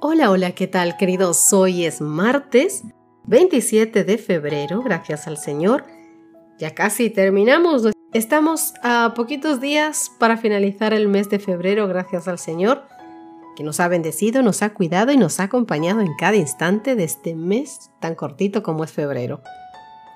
Hola, hola, ¿qué tal queridos? Hoy es martes 27 de febrero, gracias al Señor. Ya casi terminamos. Estamos a poquitos días para finalizar el mes de febrero, gracias al Señor, que nos ha bendecido, nos ha cuidado y nos ha acompañado en cada instante de este mes tan cortito como es febrero.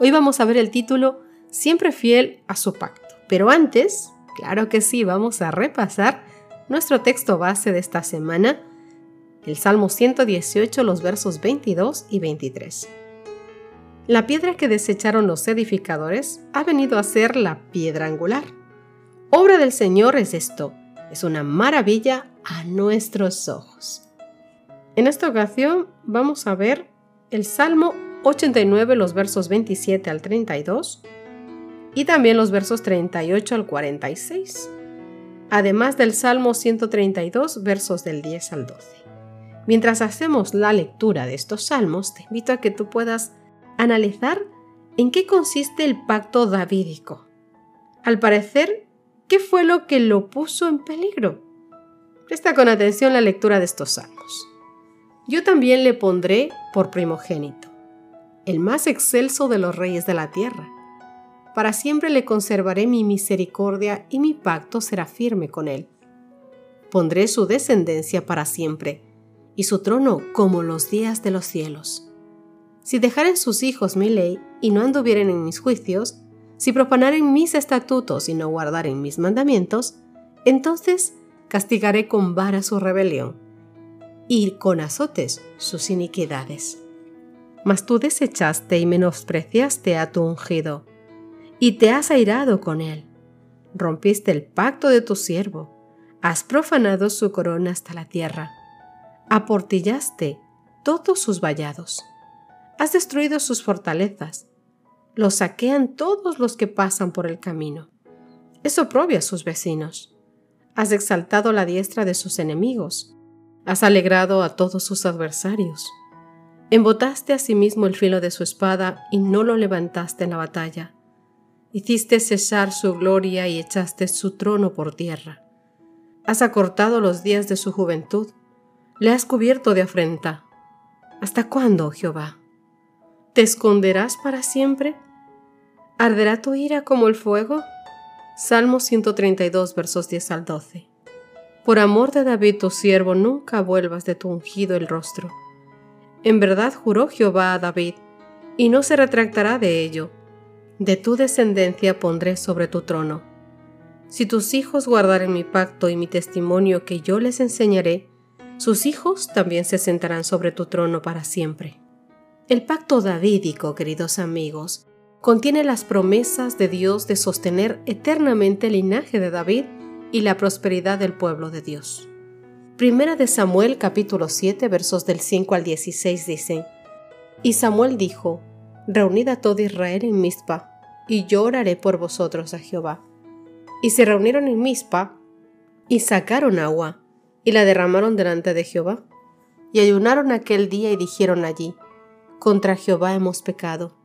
Hoy vamos a ver el título Siempre fiel a su pacto. Pero antes, claro que sí, vamos a repasar nuestro texto base de esta semana el Salmo 118, los versos 22 y 23. La piedra que desecharon los edificadores ha venido a ser la piedra angular. Obra del Señor es esto, es una maravilla a nuestros ojos. En esta ocasión vamos a ver el Salmo 89, los versos 27 al 32 y también los versos 38 al 46, además del Salmo 132, versos del 10 al 12. Mientras hacemos la lectura de estos salmos, te invito a que tú puedas analizar en qué consiste el pacto davídico. Al parecer, ¿qué fue lo que lo puso en peligro? Presta con atención la lectura de estos salmos. Yo también le pondré por primogénito, el más excelso de los reyes de la tierra. Para siempre le conservaré mi misericordia y mi pacto será firme con él. Pondré su descendencia para siempre y su trono como los días de los cielos. Si dejaren sus hijos mi ley y no anduvieren en mis juicios, si profanaren mis estatutos y no guardaren mis mandamientos, entonces castigaré con vara su rebelión y con azotes sus iniquidades. Mas tú desechaste y menospreciaste a tu ungido, y te has airado con él. Rompiste el pacto de tu siervo, has profanado su corona hasta la tierra aportillaste todos sus vallados. Has destruido sus fortalezas. Los saquean todos los que pasan por el camino. Es oprobio a sus vecinos. Has exaltado la diestra de sus enemigos. Has alegrado a todos sus adversarios. Embotaste a sí mismo el filo de su espada y no lo levantaste en la batalla. Hiciste cesar su gloria y echaste su trono por tierra. Has acortado los días de su juventud le has cubierto de afrenta. ¿Hasta cuándo, Jehová? ¿Te esconderás para siempre? ¿Arderá tu ira como el fuego? Salmo 132, versos 10 al 12. Por amor de David tu siervo, nunca vuelvas de tu ungido el rostro. En verdad juró Jehová a David, y no se retractará de ello. De tu descendencia pondré sobre tu trono. Si tus hijos guardaren mi pacto y mi testimonio que yo les enseñaré, sus hijos también se sentarán sobre tu trono para siempre. El pacto davídico, queridos amigos, contiene las promesas de Dios de sostener eternamente el linaje de David y la prosperidad del pueblo de Dios. Primera de Samuel capítulo 7 versos del 5 al 16 dicen, Y Samuel dijo, Reunid a todo Israel en Mizpa, y yo oraré por vosotros a Jehová. Y se reunieron en Mizpa, y sacaron agua, y la derramaron delante de Jehová. Y ayunaron aquel día y dijeron allí, Contra Jehová hemos pecado.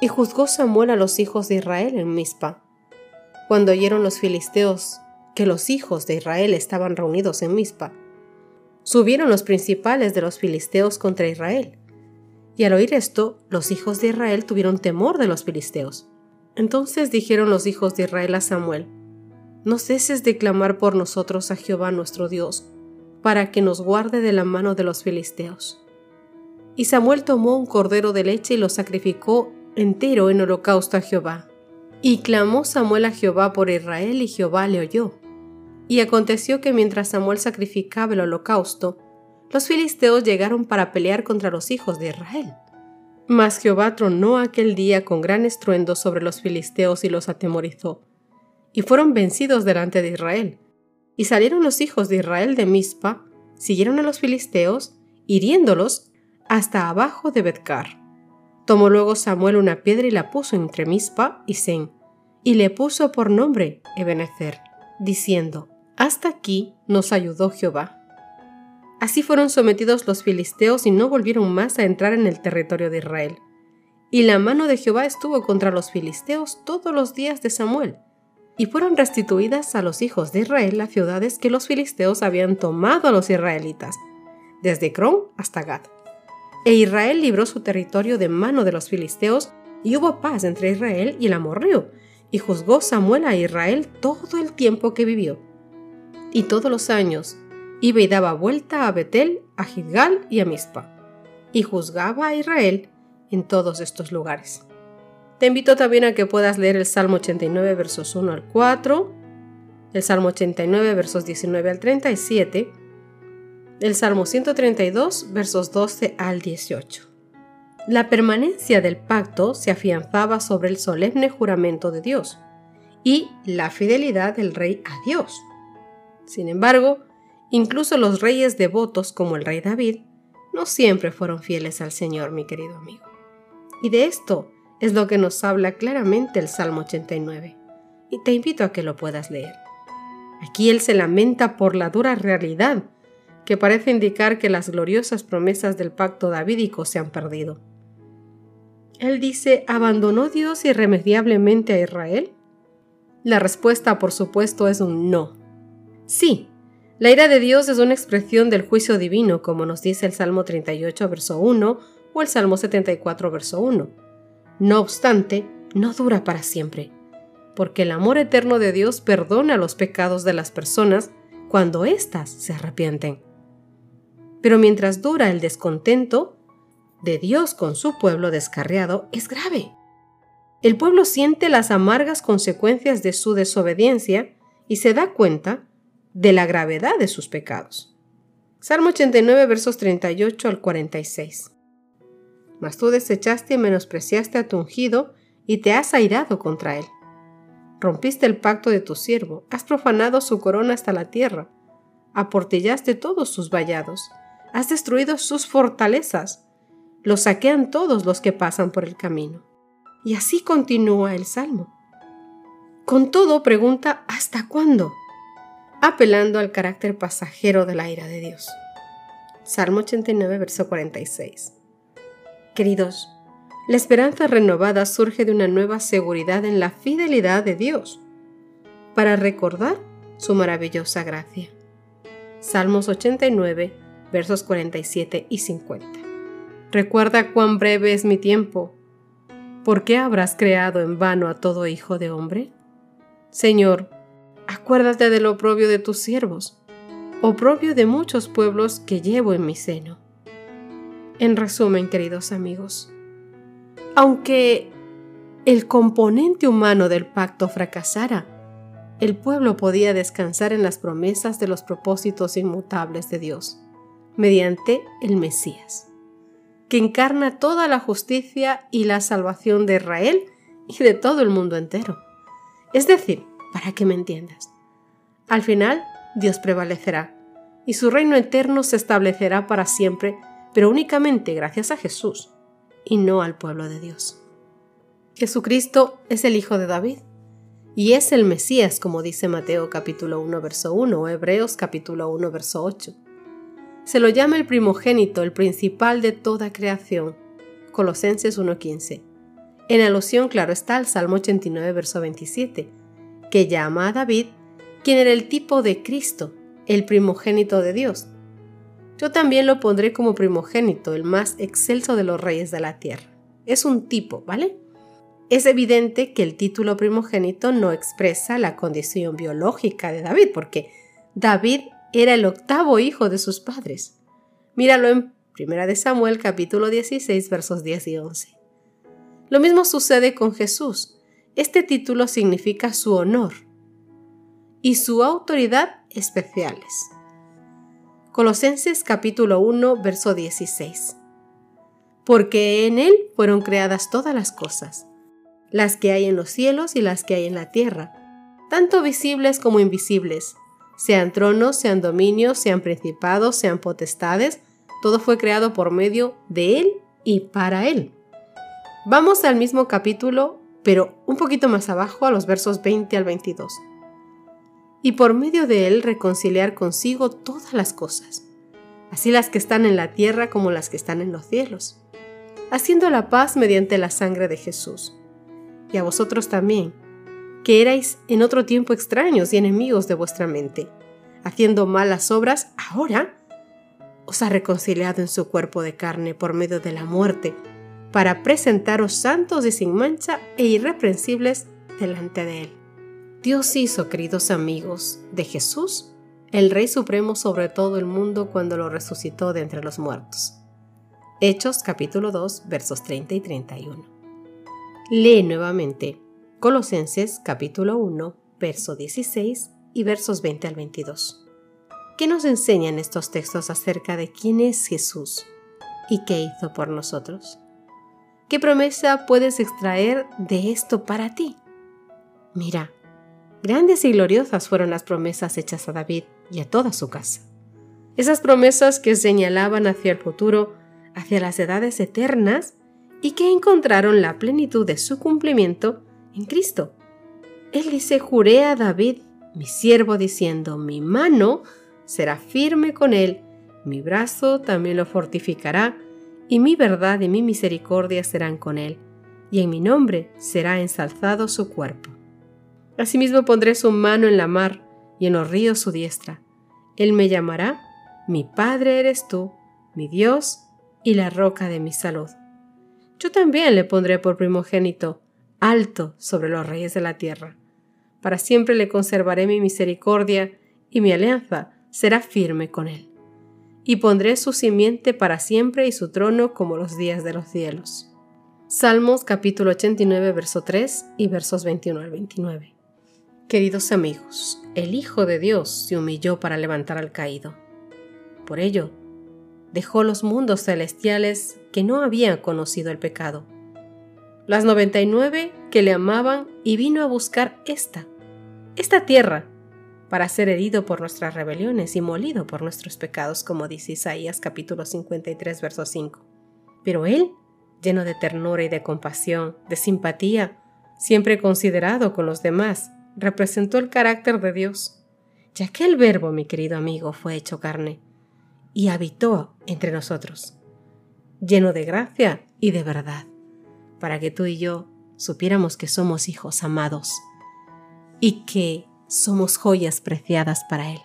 Y juzgó Samuel a los hijos de Israel en Mizpa. Cuando oyeron los filisteos que los hijos de Israel estaban reunidos en Mizpa, subieron los principales de los filisteos contra Israel. Y al oír esto, los hijos de Israel tuvieron temor de los filisteos. Entonces dijeron los hijos de Israel a Samuel, no ceses de clamar por nosotros a Jehová nuestro Dios, para que nos guarde de la mano de los filisteos. Y Samuel tomó un cordero de leche y lo sacrificó entero en holocausto a Jehová. Y clamó Samuel a Jehová por Israel y Jehová le oyó. Y aconteció que mientras Samuel sacrificaba el holocausto, los filisteos llegaron para pelear contra los hijos de Israel. Mas Jehová tronó aquel día con gran estruendo sobre los filisteos y los atemorizó y fueron vencidos delante de Israel. Y salieron los hijos de Israel de Mizpa, siguieron a los filisteos hiriéndolos hasta abajo de Betcar. Tomó luego Samuel una piedra y la puso entre Mispa y Sen, y le puso por nombre Ebenezer, diciendo, Hasta aquí nos ayudó Jehová. Así fueron sometidos los filisteos y no volvieron más a entrar en el territorio de Israel. Y la mano de Jehová estuvo contra los filisteos todos los días de Samuel, y fueron restituidas a los hijos de Israel las ciudades que los filisteos habían tomado a los israelitas, desde Cron hasta Gad. E Israel libró su territorio de mano de los filisteos, y hubo paz entre Israel y el amorreo, y juzgó Samuel a Israel todo el tiempo que vivió. Y todos los años iba y daba vuelta a Betel, a Gilgal y a Mizpa, y juzgaba a Israel en todos estos lugares. Te invito también a que puedas leer el Salmo 89 versos 1 al 4, el Salmo 89 versos 19 al 37, el Salmo 132 versos 12 al 18. La permanencia del pacto se afianzaba sobre el solemne juramento de Dios y la fidelidad del rey a Dios. Sin embargo, incluso los reyes devotos como el rey David no siempre fueron fieles al Señor, mi querido amigo. Y de esto es lo que nos habla claramente el Salmo 89, y te invito a que lo puedas leer. Aquí él se lamenta por la dura realidad que parece indicar que las gloriosas promesas del pacto davídico se han perdido. Él dice, ¿abandonó Dios irremediablemente a Israel? La respuesta, por supuesto, es un no. Sí, la ira de Dios es una expresión del juicio divino, como nos dice el Salmo 38, verso 1 o el Salmo 74, verso 1 no obstante, no dura para siempre, porque el amor eterno de Dios perdona los pecados de las personas cuando éstas se arrepienten. Pero mientras dura el descontento de Dios con su pueblo descarriado, es grave. El pueblo siente las amargas consecuencias de su desobediencia y se da cuenta de la gravedad de sus pecados. Salmo 89 versos 38 al 46 mas tú desechaste y menospreciaste a tu ungido y te has airado contra él. Rompiste el pacto de tu siervo, has profanado su corona hasta la tierra, aportillaste todos sus vallados, has destruido sus fortalezas, los saquean todos los que pasan por el camino. Y así continúa el salmo. Con todo pregunta ¿hasta cuándo? apelando al carácter pasajero de la ira de Dios. Salmo 89, verso 46. Queridos, la esperanza renovada surge de una nueva seguridad en la fidelidad de Dios para recordar su maravillosa gracia. Salmos 89, versos 47 y 50. Recuerda cuán breve es mi tiempo. ¿Por qué habrás creado en vano a todo hijo de hombre? Señor, acuérdate del oprobio de tus siervos, oprobio de muchos pueblos que llevo en mi seno. En resumen, queridos amigos, aunque el componente humano del pacto fracasara, el pueblo podía descansar en las promesas de los propósitos inmutables de Dios, mediante el Mesías, que encarna toda la justicia y la salvación de Israel y de todo el mundo entero. Es decir, para que me entiendas, al final Dios prevalecerá y su reino eterno se establecerá para siempre pero únicamente gracias a Jesús y no al pueblo de Dios. Jesucristo es el Hijo de David y es el Mesías, como dice Mateo capítulo 1 verso 1 o Hebreos capítulo 1 verso 8. Se lo llama el primogénito, el principal de toda creación. Colosenses 1.15. En alusión, claro está, al Salmo 89 verso 27, que llama a David, quien era el tipo de Cristo, el primogénito de Dios, yo también lo pondré como primogénito, el más excelso de los reyes de la tierra. Es un tipo, ¿vale? Es evidente que el título primogénito no expresa la condición biológica de David, porque David era el octavo hijo de sus padres. Míralo en 1 Samuel capítulo 16 versos 10 y 11. Lo mismo sucede con Jesús. Este título significa su honor y su autoridad especiales. Colosenses capítulo 1, verso 16. Porque en Él fueron creadas todas las cosas, las que hay en los cielos y las que hay en la tierra, tanto visibles como invisibles, sean tronos, sean dominios, sean principados, sean potestades, Todo fue creado por medio de Él y para Él. Vamos al mismo capítulo, pero un poquito más abajo, a los versos 20 al 22. Y por medio de Él reconciliar consigo todas las cosas, así las que están en la tierra como las que están en los cielos, haciendo la paz mediante la sangre de Jesús. Y a vosotros también, que erais en otro tiempo extraños y enemigos de vuestra mente, haciendo malas obras, ahora os ha reconciliado en su cuerpo de carne por medio de la muerte, para presentaros santos y sin mancha e irreprensibles delante de Él. Dios hizo, queridos amigos, de Jesús el Rey Supremo sobre todo el mundo cuando lo resucitó de entre los muertos. Hechos capítulo 2 versos 30 y 31. Lee nuevamente Colosenses capítulo 1 verso 16 y versos 20 al 22. ¿Qué nos enseñan estos textos acerca de quién es Jesús y qué hizo por nosotros? ¿Qué promesa puedes extraer de esto para ti? Mira, grandes y gloriosas fueron las promesas hechas a David y a toda su casa. Esas promesas que señalaban hacia el futuro, hacia las edades eternas, y que encontraron la plenitud de su cumplimiento en Cristo. Él dice, juré a David, mi siervo, diciendo, mi mano será firme con él, mi brazo también lo fortificará, y mi verdad y mi misericordia serán con él, y en mi nombre será ensalzado su cuerpo. Asimismo pondré su mano en la mar, y en los ríos su diestra. Él me llamará, mi Padre eres tú, mi Dios y la roca de mi salud. Yo también le pondré por primogénito, alto sobre los reyes de la tierra. Para siempre le conservaré mi misericordia y mi alianza será firme con él. Y pondré su simiente para siempre y su trono como los días de los cielos. Salmos capítulo 89, verso 3 y versos 21 al 29. Queridos amigos, el Hijo de Dios se humilló para levantar al caído. Por ello, dejó los mundos celestiales que no habían conocido el pecado, las 99 que le amaban y vino a buscar esta, esta tierra para ser herido por nuestras rebeliones y molido por nuestros pecados, como dice Isaías capítulo 53, verso 5. Pero Él, lleno de ternura y de compasión, de simpatía, siempre considerado con los demás, representó el carácter de Dios, ya que el verbo, mi querido amigo, fue hecho carne y habitó entre nosotros, lleno de gracia y de verdad, para que tú y yo supiéramos que somos hijos amados y que somos joyas preciadas para Él.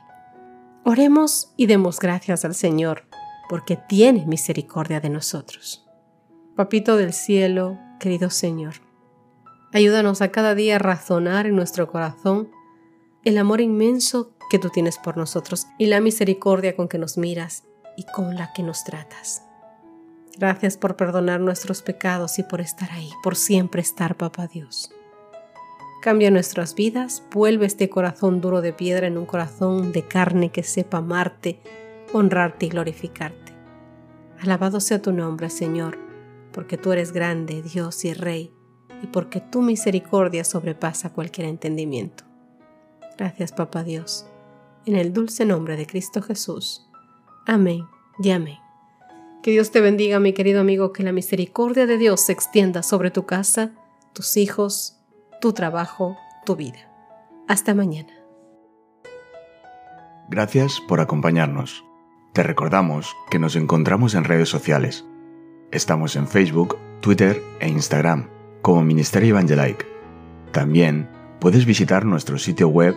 Oremos y demos gracias al Señor, porque tiene misericordia de nosotros. Papito del cielo, querido Señor, ayúdanos a cada día a razonar en nuestro corazón el amor inmenso que tú tienes por nosotros y la misericordia con que nos miras y con la que nos tratas. Gracias por perdonar nuestros pecados y por estar ahí, por siempre estar, Papá Dios. Cambia nuestras vidas, vuelve este corazón duro de piedra en un corazón de carne que sepa amarte, honrarte y glorificarte. Alabado sea tu nombre, Señor, porque tú eres grande, Dios y Rey, y porque tu misericordia sobrepasa cualquier entendimiento. Gracias, Papá Dios, en el dulce nombre de Cristo Jesús. Amén y amén. Que Dios te bendiga, mi querido amigo, que la misericordia de Dios se extienda sobre tu casa, tus hijos, tu trabajo, tu vida. Hasta mañana. Gracias por acompañarnos. Te recordamos que nos encontramos en redes sociales. Estamos en Facebook, Twitter e Instagram como Ministerio Evangelike. También puedes visitar nuestro sitio web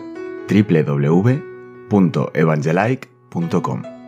www.evangelike.com.